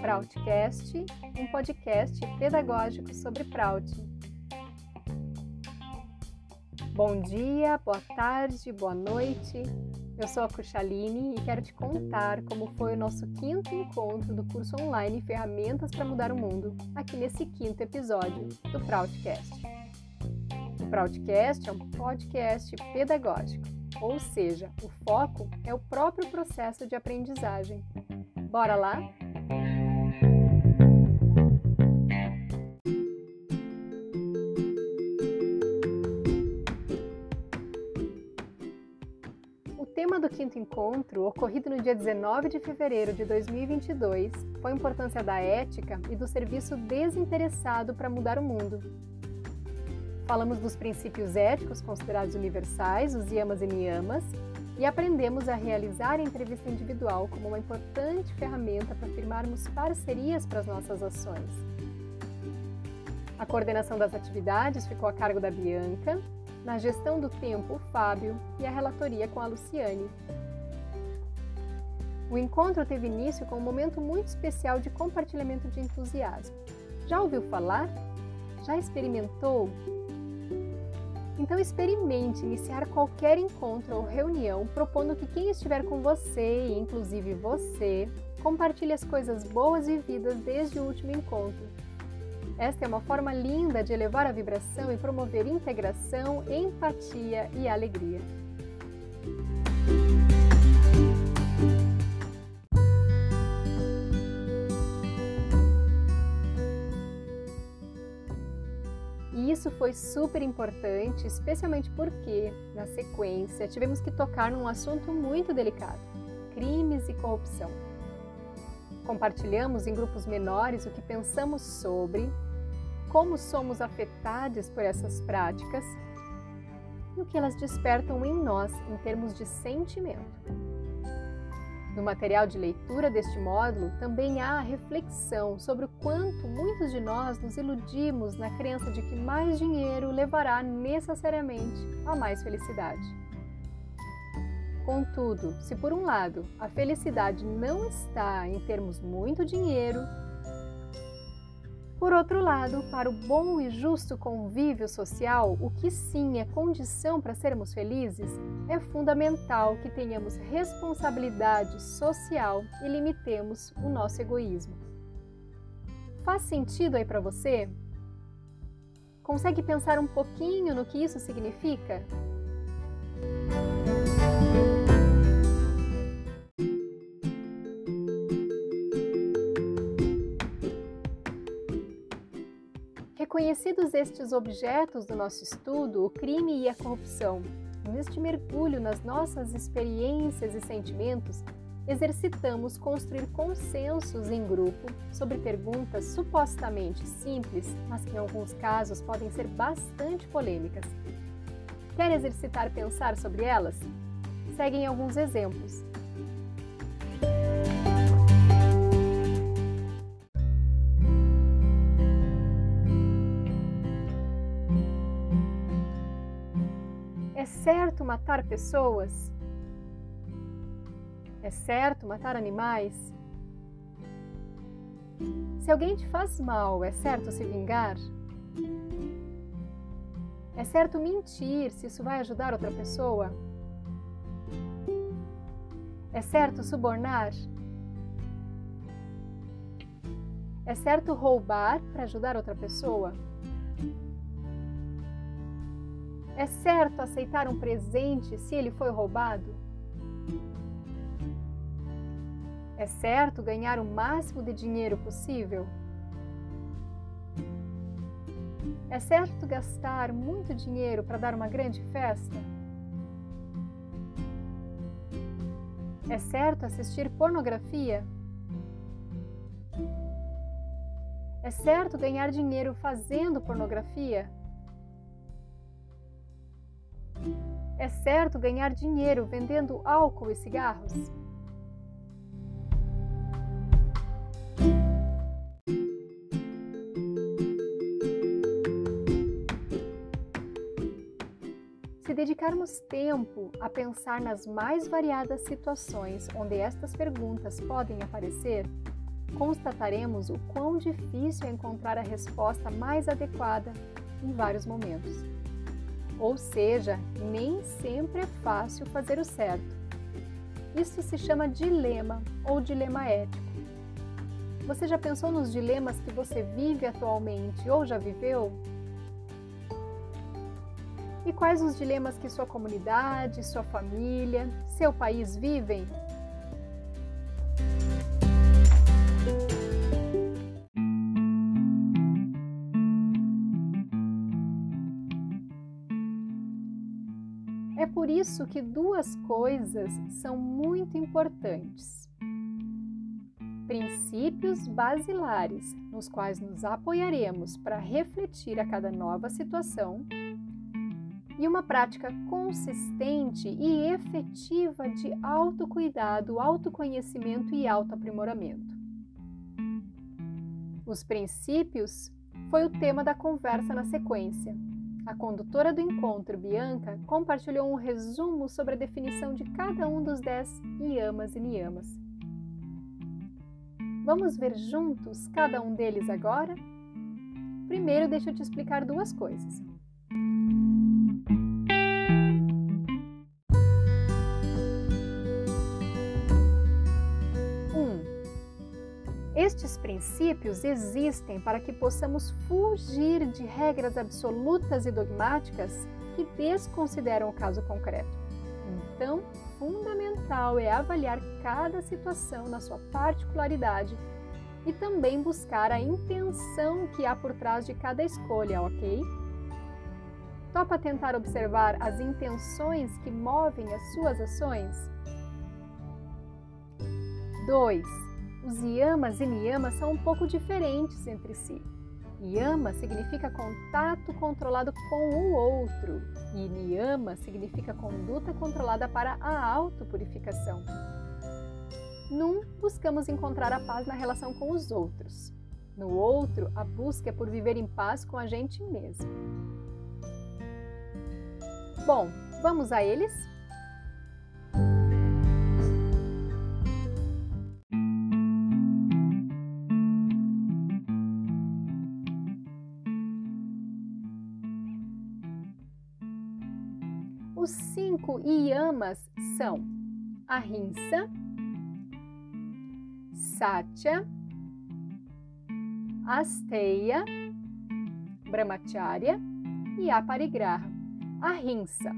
Proudcast, um podcast pedagógico sobre Proud. Bom dia, boa tarde, boa noite. Eu sou a Kuchaline e quero te contar como foi o nosso quinto encontro do curso online Ferramentas para Mudar o Mundo, aqui nesse quinto episódio do Proudcast. O Proudcast é um podcast pedagógico, ou seja, o foco é o próprio processo de aprendizagem. Bora lá? do quinto encontro, ocorrido no dia 19 de fevereiro de 2022, foi a importância da ética e do serviço desinteressado para mudar o mundo. Falamos dos princípios éticos considerados universais, os yamas e niyamas, e aprendemos a realizar a entrevista individual como uma importante ferramenta para firmarmos parcerias para as nossas ações. A coordenação das atividades ficou a cargo da Bianca, na gestão do tempo, o Fábio e a relatoria com a Luciane. O encontro teve início com um momento muito especial de compartilhamento de entusiasmo. Já ouviu falar? Já experimentou? Então experimente iniciar qualquer encontro ou reunião propondo que quem estiver com você, inclusive você, compartilhe as coisas boas vividas desde o último encontro esta é uma forma linda de elevar a vibração e promover integração, empatia e alegria. Foi super importante, especialmente porque, na sequência, tivemos que tocar num assunto muito delicado: crimes e corrupção. Compartilhamos em grupos menores o que pensamos sobre, como somos afetados por essas práticas e o que elas despertam em nós em termos de sentimento. No material de leitura deste módulo também há a reflexão sobre o quanto muitos de nós nos iludimos na crença de que mais dinheiro levará necessariamente a mais felicidade. Contudo, se por um lado a felicidade não está em termos muito dinheiro, por outro lado, para o bom e justo convívio social, o que sim é condição para sermos felizes, é fundamental que tenhamos responsabilidade social e limitemos o nosso egoísmo. Faz sentido aí para você? Consegue pensar um pouquinho no que isso significa? Reconhecidos estes objetos do nosso estudo, o crime e a corrupção, neste mergulho nas nossas experiências e sentimentos, exercitamos construir consensos em grupo sobre perguntas supostamente simples, mas que em alguns casos podem ser bastante polêmicas. Quer exercitar pensar sobre elas? Seguem alguns exemplos. Certo matar pessoas? É certo matar animais? Se alguém te faz mal, é certo se vingar? É certo mentir se isso vai ajudar outra pessoa? É certo subornar? É certo roubar para ajudar outra pessoa? É certo aceitar um presente se ele foi roubado? É certo ganhar o máximo de dinheiro possível? É certo gastar muito dinheiro para dar uma grande festa? É certo assistir pornografia? É certo ganhar dinheiro fazendo pornografia? É certo ganhar dinheiro vendendo álcool e cigarros? Se dedicarmos tempo a pensar nas mais variadas situações onde estas perguntas podem aparecer, constataremos o quão difícil é encontrar a resposta mais adequada em vários momentos. Ou seja, nem sempre é fácil fazer o certo. Isso se chama dilema ou dilema ético. Você já pensou nos dilemas que você vive atualmente ou já viveu? E quais os dilemas que sua comunidade, sua família, seu país vivem? Isso que duas coisas são muito importantes. Princípios basilares nos quais nos apoiaremos para refletir a cada nova situação e uma prática consistente e efetiva de autocuidado, autoconhecimento e autoaprimoramento. Os princípios foi o tema da conversa na sequência. A condutora do encontro, Bianca, compartilhou um resumo sobre a definição de cada um dos dez yamas e niyamas. Vamos ver juntos cada um deles agora? Primeiro, deixa eu te explicar duas coisas. Estes princípios existem para que possamos fugir de regras absolutas e dogmáticas que desconsideram o caso concreto. Então, fundamental é avaliar cada situação na sua particularidade e também buscar a intenção que há por trás de cada escolha, ok? Topa tentar observar as intenções que movem as suas ações? 2 os yamas e niyamas são um pouco diferentes entre si. Yama significa contato controlado com o outro e niyama significa conduta controlada para a autopurificação. Num, buscamos encontrar a paz na relação com os outros. No outro, a busca é por viver em paz com a gente mesmo. Bom, vamos a eles? Os cinco yamas são Ahimsa, Satya, Asteya, Brahmacharya e Aparigraha. Ahimsa.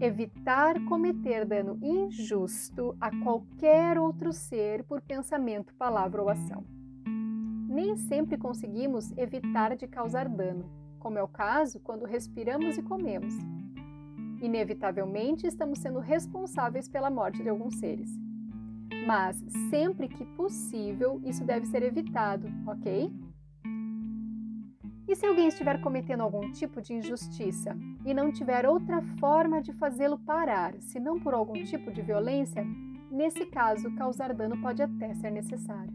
Evitar cometer dano injusto a qualquer outro ser por pensamento, palavra ou ação. Nem sempre conseguimos evitar de causar dano, como é o caso quando respiramos e comemos. Inevitavelmente, estamos sendo responsáveis pela morte de alguns seres. Mas, sempre que possível, isso deve ser evitado, ok? E se alguém estiver cometendo algum tipo de injustiça e não tiver outra forma de fazê-lo parar, se não por algum tipo de violência, nesse caso, causar dano pode até ser necessário.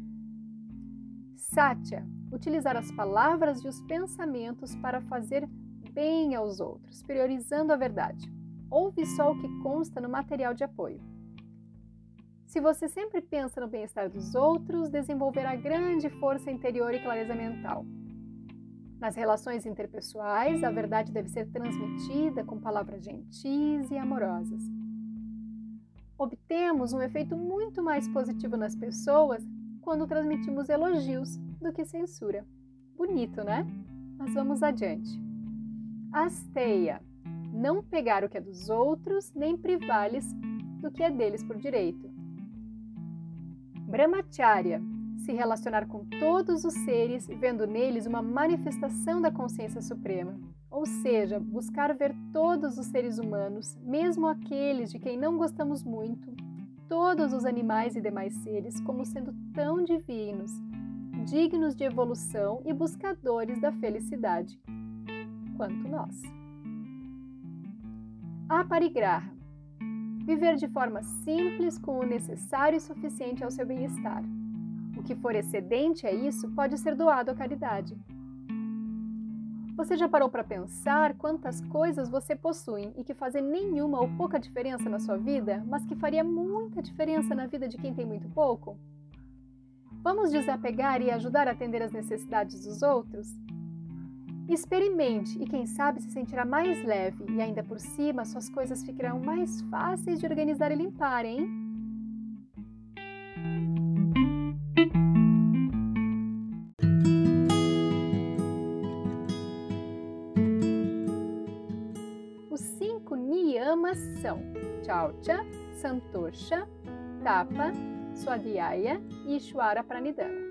Satya, utilizar as palavras e os pensamentos para fazer bem aos outros, priorizando a verdade. Ouve só o que consta no material de apoio. Se você sempre pensa no bem-estar dos outros, desenvolverá grande força interior e clareza mental. Nas relações interpessoais, a verdade deve ser transmitida com palavras gentis e amorosas. Obtemos um efeito muito mais positivo nas pessoas quando transmitimos elogios do que censura. Bonito, né? Mas vamos adiante. Asteia não pegar o que é dos outros, nem privá-los do que é deles por direito. Brahmacharya, se relacionar com todos os seres, vendo neles uma manifestação da consciência suprema, ou seja, buscar ver todos os seres humanos, mesmo aqueles de quem não gostamos muito, todos os animais e demais seres, como sendo tão divinos, dignos de evolução e buscadores da felicidade, quanto nós. Aparigraha. Viver de forma simples com o necessário e suficiente ao seu bem-estar. O que for excedente a isso pode ser doado à caridade. Você já parou para pensar quantas coisas você possui e que fazem nenhuma ou pouca diferença na sua vida, mas que faria muita diferença na vida de quem tem muito pouco? Vamos desapegar e ajudar a atender as necessidades dos outros? Experimente e quem sabe se sentirá mais leve e ainda por cima suas coisas ficarão mais fáceis de organizar e limpar, hein? Os cinco niyamas são Chaucha, Santosha, Tapa, Swadhyaya e Ishwara Pranidhana.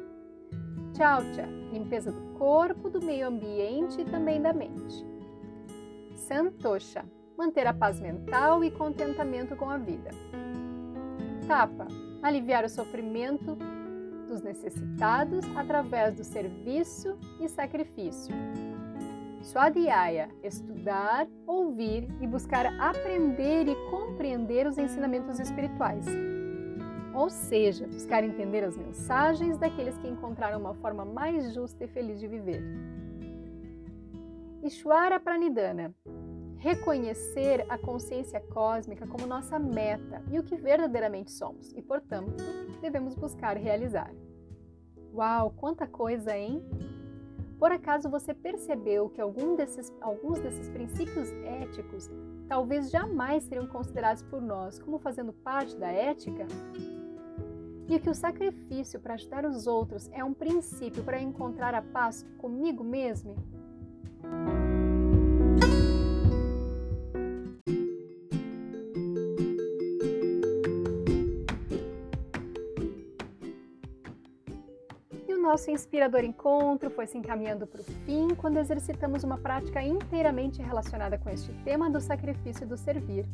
Chaucha, limpeza do corpo, do meio ambiente e também da mente. Santosha, manter a paz mental e contentamento com a vida. Tapa, aliviar o sofrimento dos necessitados através do serviço e sacrifício. Swadhyaya, estudar, ouvir e buscar aprender e compreender os ensinamentos espirituais ou seja, buscar entender as mensagens daqueles que encontraram uma forma mais justa e feliz de viver. Ishwara Pranidhana reconhecer a consciência cósmica como nossa meta e o que verdadeiramente somos, e portanto devemos buscar realizar. Uau, quanta coisa, hein? Por acaso você percebeu que algum desses, alguns desses princípios éticos talvez jamais seriam considerados por nós como fazendo parte da ética? E que o sacrifício para ajudar os outros é um princípio para encontrar a paz comigo mesmo? Nosso inspirador encontro foi se encaminhando para o fim quando exercitamos uma prática inteiramente relacionada com este tema do sacrifício e do servir.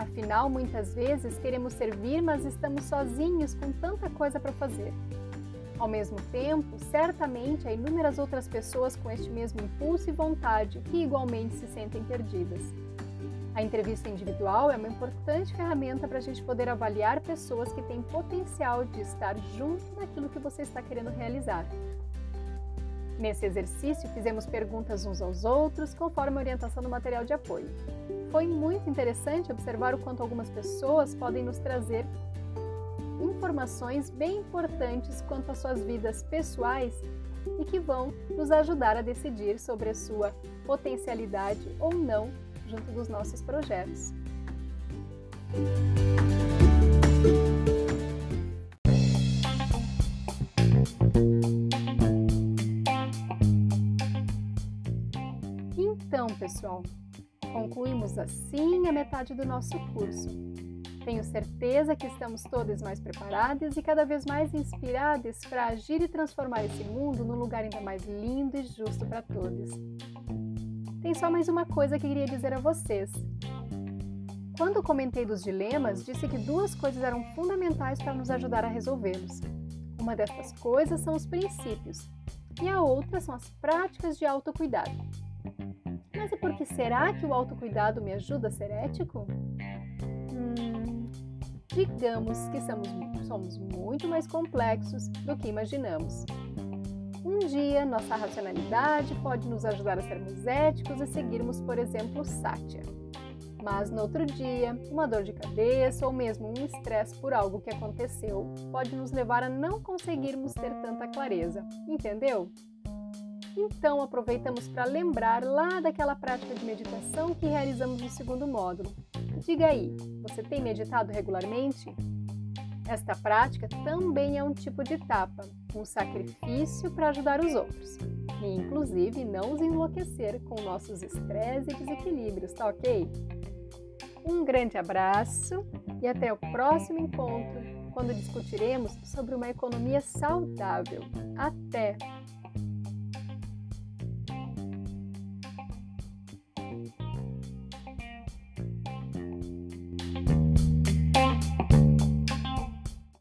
Afinal, muitas vezes queremos servir, mas estamos sozinhos com tanta coisa para fazer. Ao mesmo tempo, certamente há inúmeras outras pessoas com este mesmo impulso e vontade que igualmente se sentem perdidas. A entrevista individual é uma importante ferramenta para a gente poder avaliar pessoas que têm potencial de estar junto daquilo que você está querendo realizar. Nesse exercício, fizemos perguntas uns aos outros conforme a orientação do material de apoio. Foi muito interessante observar o quanto algumas pessoas podem nos trazer informações bem importantes quanto às suas vidas pessoais e que vão nos ajudar a decidir sobre a sua potencialidade ou não junto dos nossos projetos. Pessoal, concluímos assim a metade do nosso curso. Tenho certeza que estamos todos mais preparados e cada vez mais inspirados para agir e transformar esse mundo num lugar ainda mais lindo e justo para todos. Tem só mais uma coisa que queria dizer a vocês. Quando comentei dos dilemas, disse que duas coisas eram fundamentais para nos ajudar a resolvê-los. Uma dessas coisas são os princípios, e a outra são as práticas de autocuidado. Mas e por que será que o autocuidado me ajuda a ser ético? Hum, digamos que somos, somos muito mais complexos do que imaginamos. Um dia, nossa racionalidade pode nos ajudar a sermos éticos e seguirmos, por exemplo, Satya. Mas no outro dia, uma dor de cabeça ou mesmo um estresse por algo que aconteceu pode nos levar a não conseguirmos ter tanta clareza. Entendeu? Então, aproveitamos para lembrar lá daquela prática de meditação que realizamos no segundo módulo. Diga aí, você tem meditado regularmente? Esta prática também é um tipo de tapa, um sacrifício para ajudar os outros, e inclusive não os enlouquecer com nossos estresses e desequilíbrios, tá ok? Um grande abraço e até o próximo encontro, quando discutiremos sobre uma economia saudável. Até!